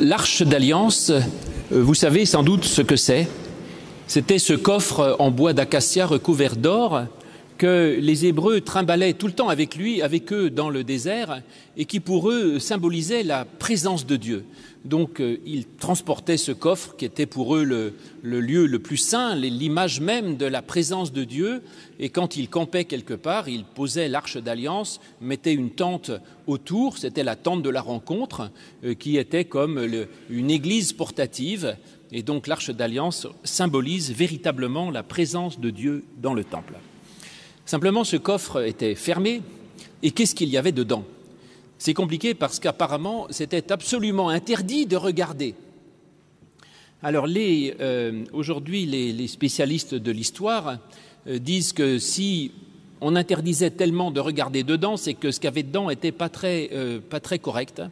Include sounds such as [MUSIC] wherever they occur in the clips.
L'arche d'alliance, euh, vous savez sans doute ce que c'est. C'était ce coffre en bois d'acacia recouvert d'or que les Hébreux trimbalaient tout le temps avec lui, avec eux dans le désert, et qui pour eux symbolisait la présence de Dieu. Donc euh, ils transportaient ce coffre qui était pour eux le, lieu le plus saint, l'image même de la présence de Dieu, et quand ils campaient quelque part, ils posaient l'arche d'alliance, mettaient une tente autour, c'était la tente de la rencontre, euh, qui était comme une église portative, et donc l'arche d'alliance symbolise véritablement la présence de Dieu dans le temple. Simplement, ce coffre était fermé, et qu'est-ce qu'il y avait dedans? C'est compliqué parce qu'apparemment, c'était absolument interdit de regarder. Alors, euh, aujourd'hui, les, spécialistes de l'histoire euh, disent que si on interdisait tellement de regarder dedans, c'est que ce qu'il y avait dedans n'était pas euh, pas très correct.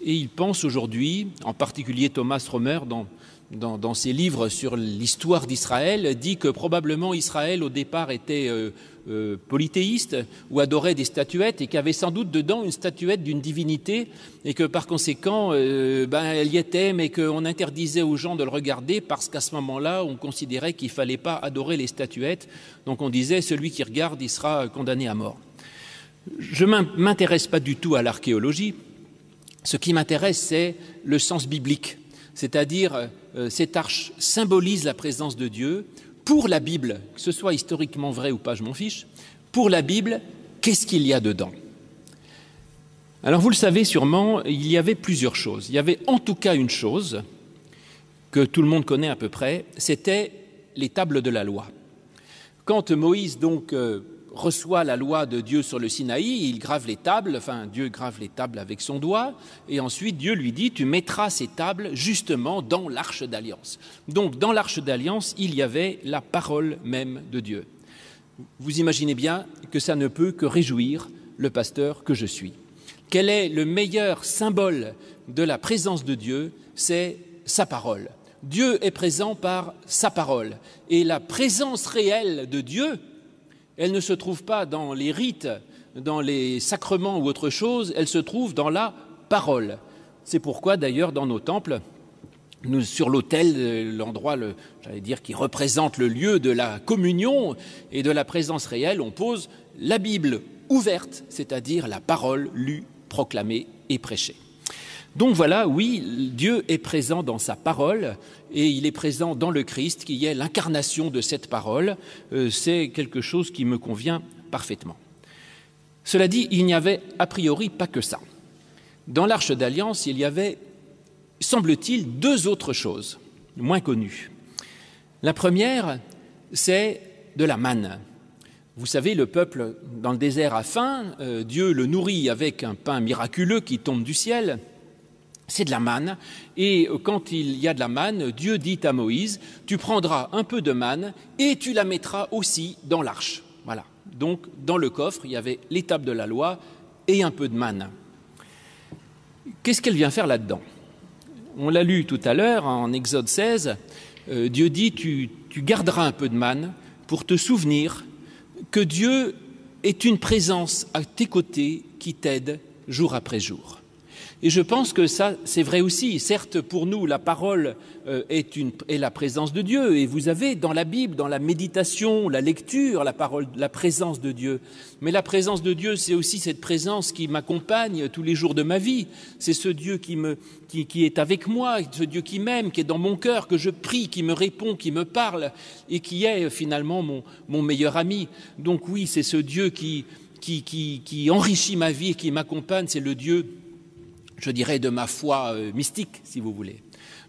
Et ils pensent aujourd'hui, en particulier Thomas Romer, dans dans, ses livres sur l'histoire d'Israël, dit que probablement Israël au départ était euh, euh, polythéiste ou adorait des statuettes et qu'il y avait sans doute dedans une statuette d'une divinité et que par conséquent euh, ben, elle y était mais qu'on interdisait aux gens de le regarder parce qu'à ce moment-là on considérait qu'il ne fallait pas adorer les statuettes donc on disait celui qui regarde il sera condamné à mort. Je ne m'intéresse pas du tout à l'archéologie. Ce qui m'intéresse, c'est le sens biblique c'est-à-dire cette arche symbolise la présence de Dieu. Pour la Bible, que ce soit historiquement vrai ou pas, je m'en fiche, pour la Bible, qu'est-ce qu'il y a dedans? Alors vous le savez sûrement, il y avait plusieurs choses. Il y avait en tout cas une chose que tout le monde connaît à peu près, c'était les tables de la loi. Quand Moïse donc euh, reçoit la loi de Dieu sur le Sinaï, il grave les tables, enfin Dieu grave les tables avec son doigt, et ensuite Dieu lui dit, tu mettras ces tables justement dans l'arche d'alliance. Donc dans l'arche d'alliance, il y avait la parole même de Dieu. Vous imaginez bien que ça ne peut que réjouir le pasteur que je suis. Quel est le meilleur symbole de la présence de Dieu? C'est sa parole. Dieu est présent par sa parole. Et la présence réelle de Dieu, elle ne se trouve pas dans les rites, dans les sacrements ou autre chose, elle se trouve dans la parole. C'est pourquoi d'ailleurs dans nos temples, sur l'autel, l'endroit, le, j'allais dire, qui représente le lieu de la communion et de la présence réelle, on pose la Bible ouverte, c'est-à-dire la parole lue, proclamée et prêchée. Donc voilà, oui, Dieu est présent dans sa parole et il est présent dans le Christ qui est l'incarnation de cette parole. Euh, c'est quelque chose qui me convient parfaitement. Cela dit, il n'y avait a priori pas que ça. Dans l'arche d'alliance, il y avait, semble-t-il, deux autres choses moins connues. La première, c'est de la manne. Vous savez, le peuple dans le désert a faim, euh, Dieu le nourrit avec un pain miraculeux qui tombe du ciel, c'est de la manne. Et quand il y a de la manne, Dieu dit à Moïse, tu prendras un peu de manne et tu la mettras aussi dans l'arche. Voilà. Donc, dans le coffre, il y avait l'étape de la loi et un peu de manne. Qu'est-ce qu'elle vient faire là-dedans? On l'a lu tout à l'heure en Exode 16. Euh, Dieu dit, tu, tu garderas un peu de manne pour te souvenir que Dieu est une présence à tes côtés qui t'aide jour après jour. Et je pense que ça, c'est vrai aussi. Certes, pour nous, la parole euh, est, une, est, la présence de Dieu. Et vous avez dans la Bible, dans la méditation, la lecture, la parole, la présence de Dieu. Mais la présence de Dieu, c'est aussi cette présence qui m'accompagne tous les jours de ma vie. C'est ce Dieu qui, me, qui, qui est avec moi, ce Dieu qui m'aime, qui est dans mon cœur, que je prie, qui me répond, qui me parle et qui est finalement mon, mon meilleur ami. Donc oui, c'est ce Dieu qui, qui, qui, qui enrichit ma vie et qui m'accompagne. C'est le Dieu je dirais, de ma foi euh, mystique, si vous voulez.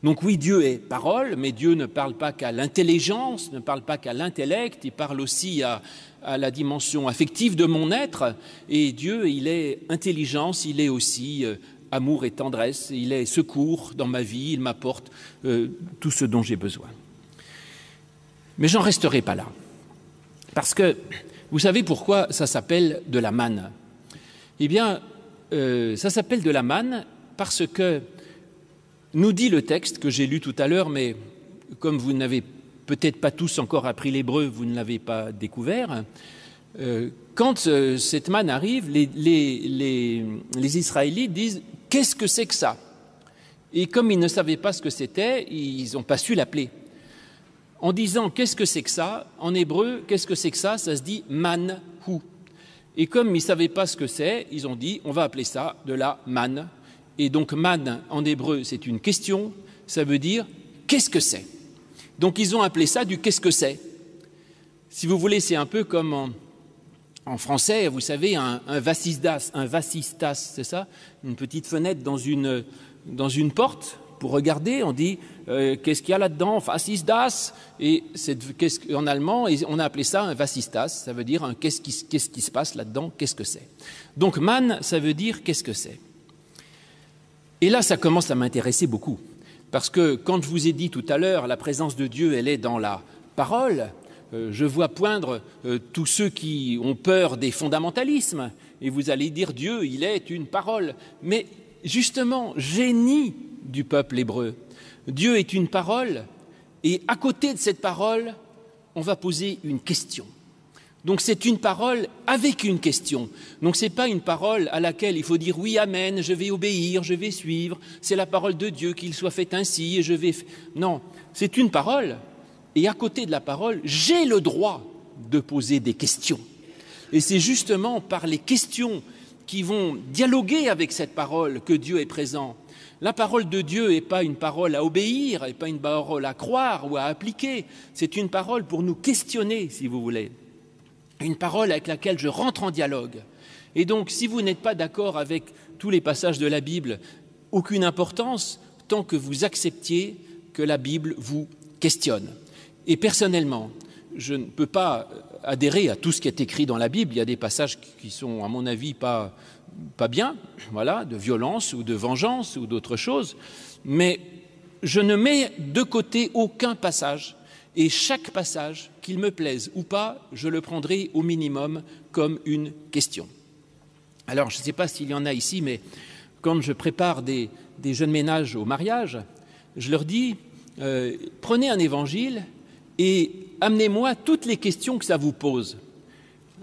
Donc oui, Dieu est parole, mais Dieu ne parle pas qu'à l'intelligence, ne parle pas qu'à l'intellect, il parle aussi à, la dimension affective de mon être. Et Dieu, il est intelligence, il est aussi euh, amour et tendresse, il est secours dans ma vie, il m'apporte euh, tout ce dont j'ai besoin. Mais j'en resterai pas là. Parce que vous savez pourquoi ça s'appelle de la manne? Eh bien, euh, ça s'appelle de la manne parce que nous dit le texte que j'ai lu tout à l'heure, mais comme vous n'avez peut-être pas tous encore appris l'hébreu, vous ne l'avez pas découvert. Euh, quand euh, cette manne arrive, les, Israélites disent Qu'est-ce que c'est que ça? Et comme ils ne savaient pas ce que c'était, ils n'ont pas su l'appeler. En disant qu'est-ce que c'est que ça, en hébreu, qu'est-ce que c'est que ça, ça se dit man hu. Et comme ils ne savaient pas ce que c'est, ils ont dit on va appeler ça de la man. Et donc man en hébreu, c'est une question, ça veut dire qu'est-ce que c'est? Donc ils ont appelé ça du qu'est-ce que c'est. Si vous voulez, c'est un peu comme en, français, vous savez, un, un vasistas, un c'est ça? Une petite fenêtre dans une, dans une porte pour regarder, on dit euh, qu'est-ce qu'il y a là-dedans, vasistas, et c'est en allemand, on a appelé ça un vasistas, ça veut dire qu'est-ce qui, qu'est-ce qui se passe là-dedans, qu'est-ce que c'est. Donc man, ça veut dire qu'est-ce que c'est. Et là, ça commence à m'intéresser beaucoup, parce que quand je vous ai dit tout à l'heure, la présence de Dieu, elle est dans la parole, euh, je vois poindre euh, tous ceux qui ont peur des fondamentalismes, et vous allez dire Dieu, il est une parole. Mais justement, génie du peuple hébreu, Dieu est une parole, et à côté de cette parole, on va poser une question. Donc c'est une parole avec une question. Donc ce n'est pas une parole à laquelle il faut dire oui, amen, je vais obéir, je vais suivre, c'est la parole de Dieu, qu'il soit fait ainsi, et je vais. Non, c'est une parole et à côté de la parole, j'ai le droit de poser des questions. Et c'est justement par les questions qui vont dialoguer avec cette parole que Dieu est présent. La parole de Dieu n'est pas une parole à obéir, n'est pas une parole à croire ou à appliquer, c'est une parole pour nous questionner, si vous voulez. Une parole avec laquelle je rentre en dialogue. Et donc, si vous n'êtes pas d'accord avec tous les passages de la Bible, aucune importance tant que vous acceptiez que la Bible vous questionne. Et personnellement, je ne peux pas adhérer à tout ce qui est écrit dans la Bible. Il y a des passages qui sont, à mon avis, pas, pas bien, voilà, de violence ou de vengeance ou d'autres choses. Mais je ne mets de côté aucun passage. Et chaque passage, qu'il me plaise ou pas, je le prendrai au minimum comme une question. Alors, je ne sais pas s'il y en a ici, mais quand je prépare des, des jeunes ménages au mariage, je leur dis, euh, prenez un évangile et amenez-moi toutes les questions que ça vous pose.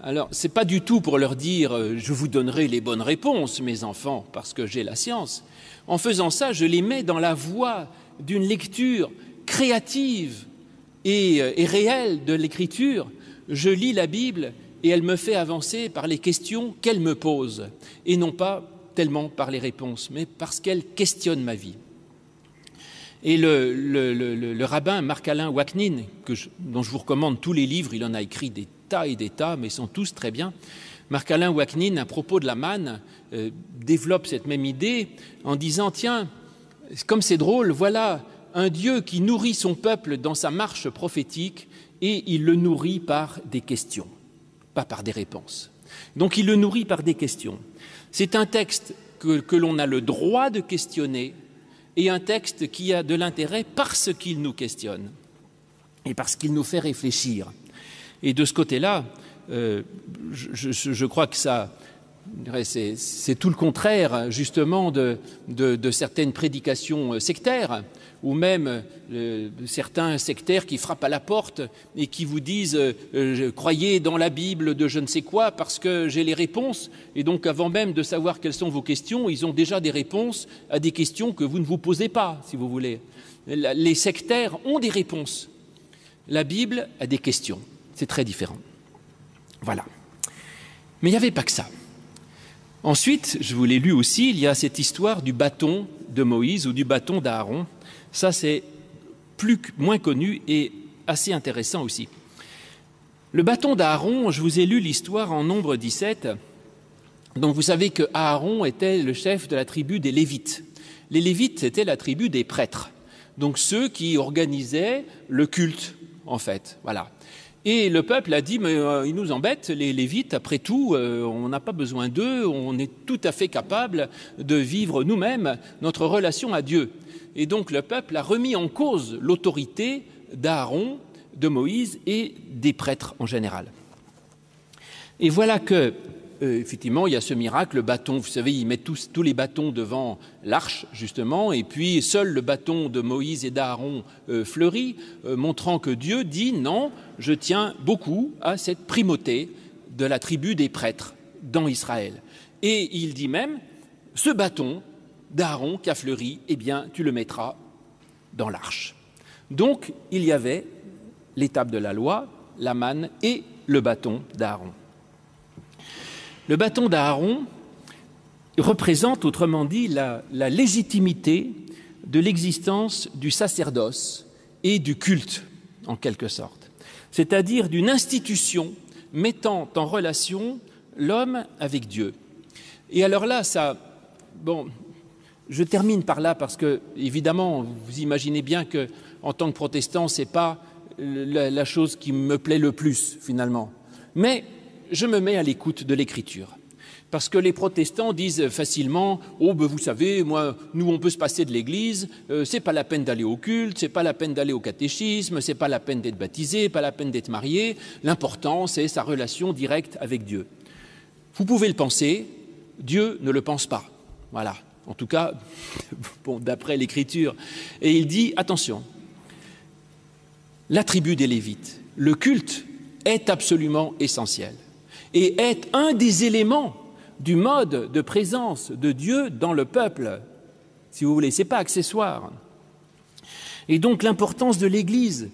Alors, ce n'est pas du tout pour leur dire euh, je vous donnerai les bonnes réponses, mes enfants, parce que j'ai la science. En faisant ça, je les mets dans la voie d'une lecture créative euh, et réelle de l'écriture. Je lis la Bible et elle me fait avancer par les questions qu'elle me pose, et non pas tellement par les réponses, mais parce qu'elle questionne ma vie. Et le, rabbin Marc-Alain Waknin, dont je vous recommande tous les livres, il en a écrit des tas et des tas, mais ils sont tous très bien. Marc-Alain Waknin, à propos de la manne, euh, développe cette même idée en disant Tiens, comme c'est drôle, voilà un Dieu qui nourrit son peuple dans sa marche prophétique et il le nourrit par des questions, pas par des réponses. Donc il le nourrit par des questions. C'est un texte que l'on a le droit de questionner et un texte qui a de l'intérêt parce qu'il nous questionne et parce qu'il nous fait réfléchir. Et de ce côté-là, euh, je, crois que ça, c'est tout le contraire justement de certaines prédications sectaires ou même euh, certains sectaires qui frappent à la porte et qui vous disent euh, croyez dans la Bible de je ne sais quoi parce que j'ai les réponses et donc avant même de savoir quelles sont vos questions, ils ont déjà des réponses à des questions que vous ne vous posez pas, si vous voulez. Les sectaires ont des réponses. La Bible a des questions. C'est très différent. Voilà. Mais il n'y avait pas que ça. Ensuite, je vous l'ai lu aussi, il y a cette histoire du bâton de Moïse ou du bâton d'Aaron ça, c'est moins connu et assez intéressant aussi. Le bâton d'Aaron, je vous ai lu l'histoire en nombre 17. Donc vous savez que Aaron était le chef de la tribu des Lévites. Les Lévites, c'était la tribu des prêtres. Donc ceux qui organisaient le culte, en fait. Voilà. Et le peuple a dit, mais euh, ils nous embêtent, les Lévites, après tout, euh, on n'a pas besoin d'eux, on est tout à fait capable de vivre nous-mêmes notre relation à Dieu. Et donc le peuple a remis en cause l'autorité d'Aaron, de Moïse et des prêtres en général. Et voilà que, euh, effectivement, il y a ce miracle, le bâton, vous savez, ils mettent tous, les bâtons devant l'arche, justement, et puis seul le bâton de Moïse et d'Aaron euh, fleurit, euh, montrant que Dieu dit non, je tiens beaucoup à cette primauté de la tribu des prêtres dans Israël. Et il dit même, ce bâton, d'Aaron qui a fleuri, eh bien, tu le mettras dans l'arche. Donc, il y avait l'étape de la loi, la manne et le bâton d'Aaron. Le bâton d'Aaron représente, autrement dit, la, légitimité de l'existence du sacerdoce et du culte, en quelque sorte, c'est-à-dire d'une institution mettant en relation l'homme avec Dieu. Et alors là, ça, bon, je termine par là parce que, évidemment, vous imaginez bien que, en tant que protestant, c'est pas la, la chose qui me plaît le plus, finalement. Mais je me mets à l'écoute de l'écriture. Parce que les protestants disent facilement Oh, ben vous savez, moi, nous, on peut se passer de l'église, euh, c'est pas la peine d'aller au culte, c'est pas la peine d'aller au catéchisme, c'est pas la peine d'être baptisé, pas la peine d'être marié, l'important, c'est sa relation directe avec Dieu. Vous pouvez le penser, Dieu ne le pense pas. Voilà. En tout cas, [LAUGHS] d'après l'écriture. Et il dit Attention, la tribu des Lévites, le culte est absolument essentiel et est un des éléments du mode de présence de Dieu dans le peuple, si vous voulez, ce n'est pas accessoire. Et donc l'importance de l'Église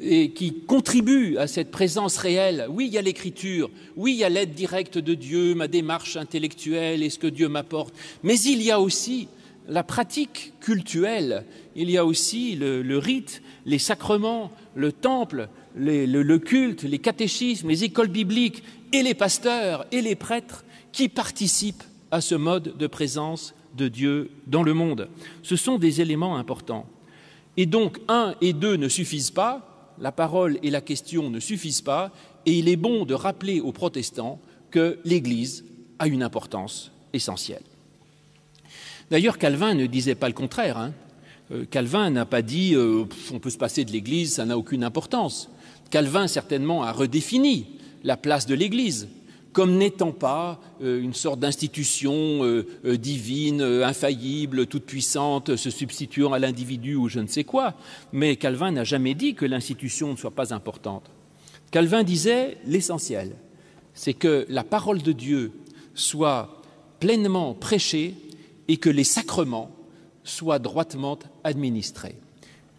qui contribue à cette présence réelle. Oui, il y a l'écriture, oui, il y a l'aide directe de Dieu, ma démarche intellectuelle et ce que Dieu m'apporte, mais il y a aussi la pratique cultuelle, il y a aussi le, rite, les sacrements, le temple, le culte, les catéchismes, les écoles bibliques et les pasteurs et les prêtres qui participent à ce mode de présence de Dieu dans le monde. Ce sont des éléments importants. Et donc, un et deux ne suffisent pas, la parole et la question ne suffisent pas, et il est bon de rappeler aux protestants que l'Église a une importance essentielle. D'ailleurs, Calvin ne disait pas le contraire. Hein. Calvin n'a pas dit euh, on peut se passer de l'Église, ça n'a aucune importance. Calvin, certainement, a redéfini la place de l'Église comme n'étant pas euh, une sorte d'institution euh, euh, divine, infaillible, toute puissante, se substituant à l'individu ou je ne sais quoi. Mais Calvin n'a jamais dit que l'institution ne soit pas importante. Calvin disait l'essentiel, c'est que la parole de Dieu soit pleinement prêchée et que les sacrements soient droitement administrés.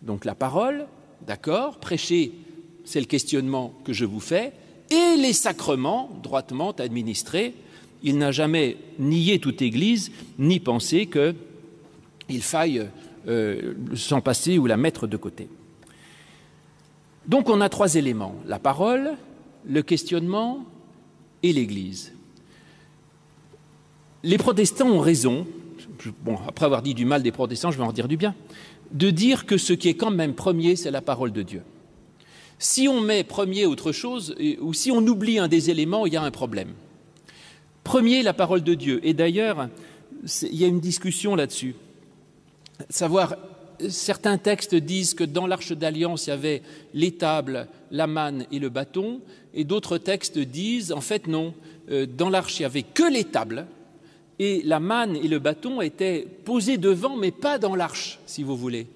Donc la parole, d'accord, prêcher, c'est le questionnement que je vous fais, et les sacrements droitement administrés. Il n'a jamais nié toute Église, ni pensé qu'il faille euh, s'en passer ou la mettre de côté. Donc on a trois éléments la parole, le questionnement et l'Église. Les protestants ont raison, après avoir dit du mal des protestants, je vais en dire du bien, de dire que ce qui est quand même premier, c'est la parole de Dieu. Si on met premier autre chose, ou si on oublie un des éléments, il y a un problème. Premier, la parole de Dieu. Et d'ailleurs, il y a une discussion là-dessus. Savoir, certains textes disent que dans l'arche d'alliance, il y avait l'étable, la manne et le bâton, et d'autres textes disent, en fait, non, euh, dans l'arche, il n'y avait que l'étable, et la manne et le bâton étaient posés devant, mais pas dans l'arche, si vous voulez.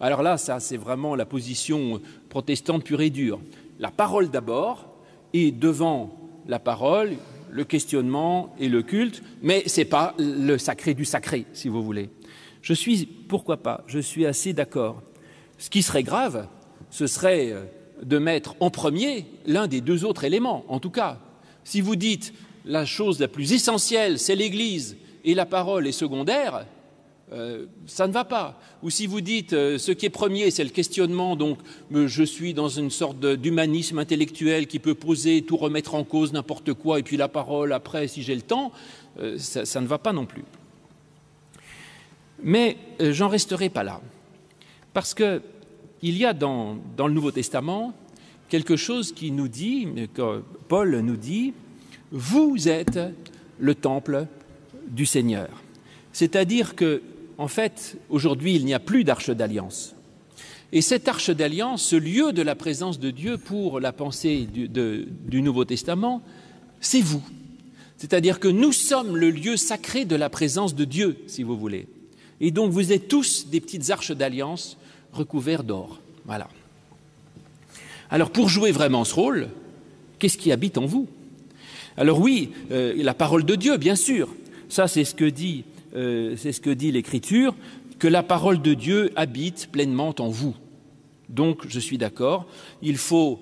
Alors là, ça, c'est vraiment la position protestante pure et dure. La parole d'abord, et devant la parole, le questionnement et le culte, mais ce n'est pas le sacré du sacré, si vous voulez. Je suis, pourquoi pas, je suis assez d'accord. Ce qui serait grave, ce serait euh, de mettre en premier l'un des deux autres éléments. En tout cas, si vous dites la chose la plus essentielle, c'est l'Église, et la parole est secondaire, euh, ça ne va pas. Ou si vous dites euh, ce qui est premier, c'est le questionnement, donc je suis dans une sorte d'humanisme intellectuel qui peut poser, tout remettre en cause, n'importe quoi, et puis la parole après, si j'ai le temps, euh, ça, ne va pas non plus. Mais j'en resterai pas là. Parce qu'il y a dans, dans le Nouveau Testament quelque chose qui nous dit, que Paul nous dit, vous êtes le temple du Seigneur. C'est-à-dire que en fait, aujourd'hui, il n'y a plus d'arche d'alliance. Et cette arche d'alliance, ce lieu de la présence de Dieu pour la pensée du, Nouveau Testament, c'est vous. C'est-à-dire que nous sommes le lieu sacré de la présence de Dieu, si vous voulez. Et donc vous êtes tous des petites arches d'alliance recouvertes d'or. Voilà. Alors pour jouer vraiment ce rôle, qu'est-ce qui habite en vous? Alors oui, euh, la parole de Dieu, bien sûr. Ça, c'est ce que dit euh, c'est ce que dit l'Écriture, que la parole de Dieu habite pleinement en vous. Donc, je suis d'accord, il faut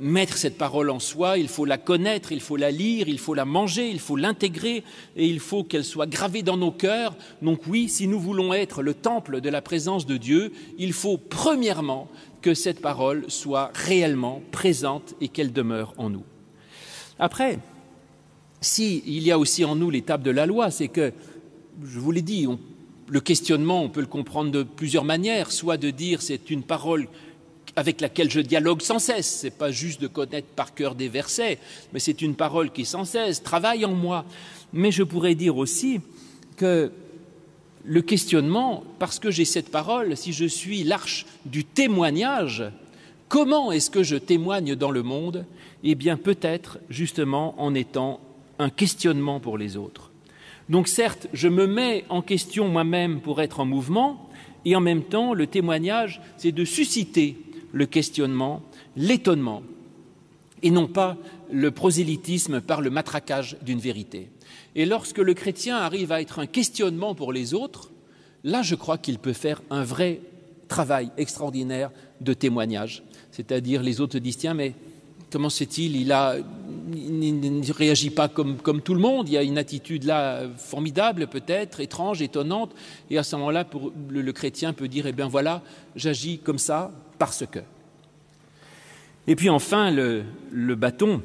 mettre cette parole en soi, il faut la connaître, il faut la lire, il faut la manger, il faut l'intégrer et il faut qu'elle soit gravée dans nos cœurs. Donc oui, si nous voulons être le temple de la présence de Dieu, il faut premièrement que cette parole soit réellement présente et qu'elle demeure en nous. Après, si y a aussi en nous l'étape de la loi, c'est que, je vous l'ai dit, le questionnement, on peut le comprendre de plusieurs manières, soit de dire c'est une parole avec laquelle je dialogue sans cesse. Ce n'est pas juste de connaître par cœur des versets, mais c'est une parole qui sans cesse travaille en moi. Mais je pourrais dire aussi que le questionnement, parce que j'ai cette parole, si je suis l'arche du témoignage, comment est-ce que je témoigne dans le monde? Eh bien peut-être justement en étant un questionnement pour les autres. Donc certes, je me mets en question moi-même pour être en mouvement, et en même temps, le témoignage, c'est de susciter le questionnement, l'étonnement, et non pas le prosélytisme par le matraquage d'une vérité. Et lorsque le chrétien arrive à être un questionnement pour les autres, là, je crois qu'il peut faire un vrai travail extraordinaire de témoignage. C'est-à-dire, les autres disent Tiens, mais comment c'est-il il, ne réagit pas comme, tout le monde, il y a une attitude là formidable, peut-être, étrange, étonnante. Et à ce moment-là, le, chrétien peut dire Eh bien voilà, j'agis comme ça parce que. Et puis enfin, le bâton.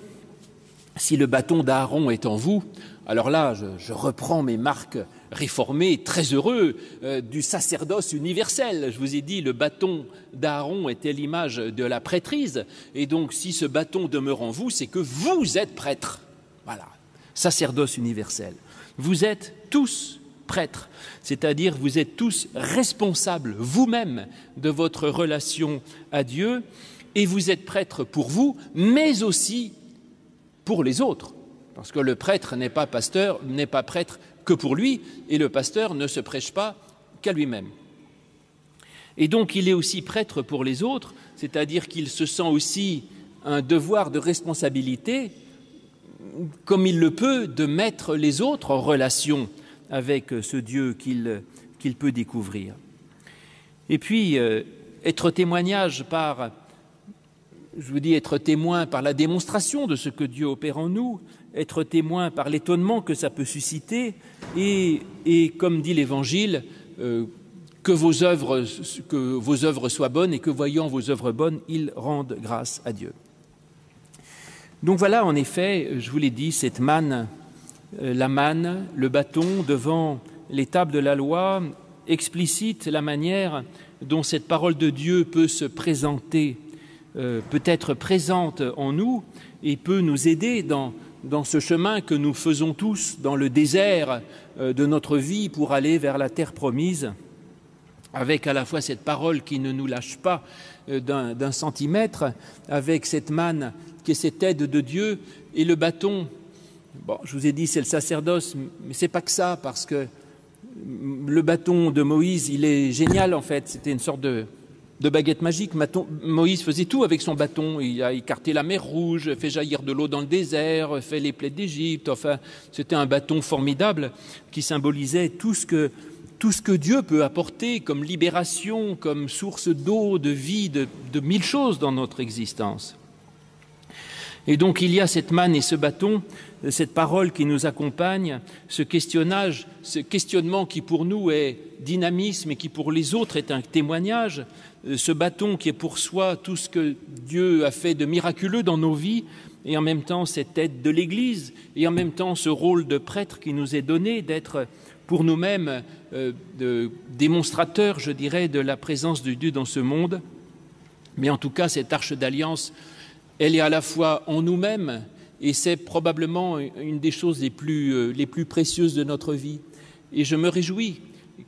Si le bâton d'Aaron est en vous, alors là, je, reprends mes marques réformées, très heureux euh, du sacerdoce universel. Je vous ai dit, le bâton d'Aaron était l'image de la prêtrise, et donc si ce bâton demeure en vous, c'est que vous êtes prêtre. Voilà, sacerdoce universel. Vous êtes tous prêtres, c'est-à-dire vous êtes tous responsables vous-même de votre relation à Dieu, et vous êtes prêtres pour vous, mais aussi pour les autres. Parce que le prêtre n'est pas pasteur, n'est pas prêtre que pour lui, et le pasteur ne se prêche pas qu'à lui-même. Et donc il est aussi prêtre pour les autres, c'est-à-dire qu'il se sent aussi un devoir de responsabilité, comme il le peut, de mettre les autres en relation avec ce Dieu qu'il qu peut découvrir. Et puis, euh, être témoignage par, je vous dis, être témoin par la démonstration de ce que Dieu opère en nous, être témoin par l'étonnement que ça peut susciter et, comme dit l'Évangile, euh, que, vos œuvres, soient bonnes et que voyant vos œuvres bonnes, ils rendent grâce à Dieu. Donc voilà, en effet, je vous l'ai dit, cette manne, euh, la manne, le bâton devant l'étape de la loi explicite la manière dont cette parole de Dieu peut se présenter, peut être présente en nous et peut nous aider dans dans ce chemin que nous faisons tous dans le désert euh, de notre vie pour aller vers la terre promise, avec à la fois cette parole qui ne nous lâche pas euh, d'un centimètre, avec cette manne qui est cette aide de Dieu, et le bâton. Bon, je vous ai dit, c'est le sacerdoce, mais c'est pas que ça, parce que le bâton de Moïse, il est génial en fait. C'était une sorte de, de baguette magique. Moïse faisait tout avec son bâton. Il a écarté la mer Rouge, fait jaillir de l'eau dans le désert, fait les plaies d'Égypte. Enfin, c'était un bâton formidable qui symbolisait tout ce que Dieu peut apporter comme libération, comme source d'eau, de vie, de, mille choses dans notre existence. Et donc il y a cette manne et ce bâton, cette parole qui nous accompagne, ce questionnement qui pour nous est dynamisme et qui pour les autres est un témoignage, ce bâton qui est pour soi tout ce que Dieu a fait de miraculeux dans nos vies, et en même temps cette aide de l'Église, et en même temps ce rôle de prêtre qui nous est donné d'être pour nous-mêmes euh, démonstrateurs, je dirais, de la présence de Dieu dans ce monde. Mais en tout cas, cette arche d'alliance, elle est à la fois en nous-mêmes, et c'est probablement une des choses les plus, euh, précieuses de notre vie. Et je me réjouis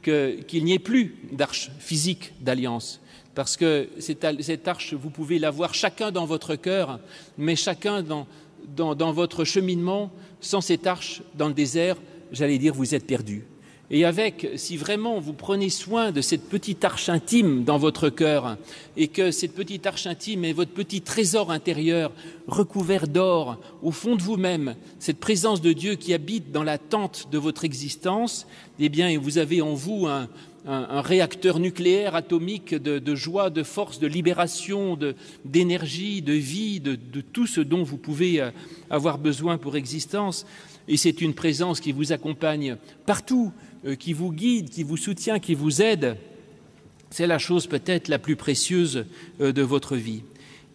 qu'il qu n'y ait plus d'arche physique d'alliance, parce que cette arche, vous pouvez l'avoir chacun dans votre cœur, mais chacun dans, dans, votre cheminement, sans cette arche dans le désert, j'allais dire, vous êtes perdu. et avec, si vraiment vous prenez soin de cette petite arche intime dans votre cœur, et que cette petite arche intime est votre petit trésor intérieur recouvert d'or au fond de vous-même, cette présence de Dieu qui habite dans la tente de votre existence, eh bien, vous avez en vous un, réacteur nucléaire atomique de, joie, de force, de libération, d'énergie, de, vie, de, de tout ce dont vous pouvez euh, avoir besoin pour existence. Et c'est une présence qui vous accompagne partout, euh, qui vous guide, qui vous soutient, qui vous aide, c'est la chose peut-être la plus précieuse euh, de votre vie.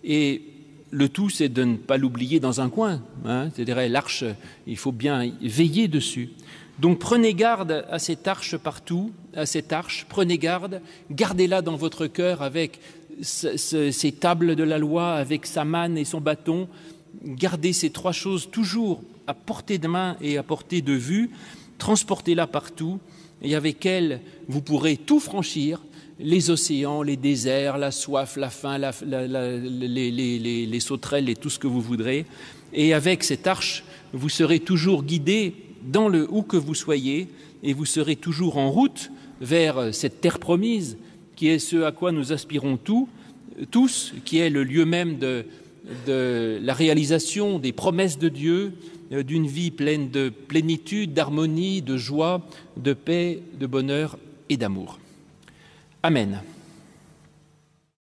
Et le tout, c'est de ne pas l'oublier dans un coin. Hein, C'est-à-dire l'arche, il faut bien veiller dessus. Donc prenez garde à cette arche partout, à cette arche, prenez garde, gardez-la dans votre cœur avec ce, ce, ces tables de la loi, avec sa manne et son bâton. Gardez ces trois choses toujours à portée de main et à portée de vue transportez-la partout, et avec elle, vous pourrez tout franchir, les océans, les déserts, la soif, la faim, les sauterelles et tout ce que vous voudrez. Et avec cette arche, vous serez toujours guidé dans le où que vous soyez, et vous serez toujours en route vers cette terre promise, qui est ce à quoi nous aspirons tous, tous qui est le lieu même de, la réalisation des promesses de Dieu, euh, d'une vie pleine de plénitude, d'harmonie, de joie, de paix, de bonheur et d'amour. Amen.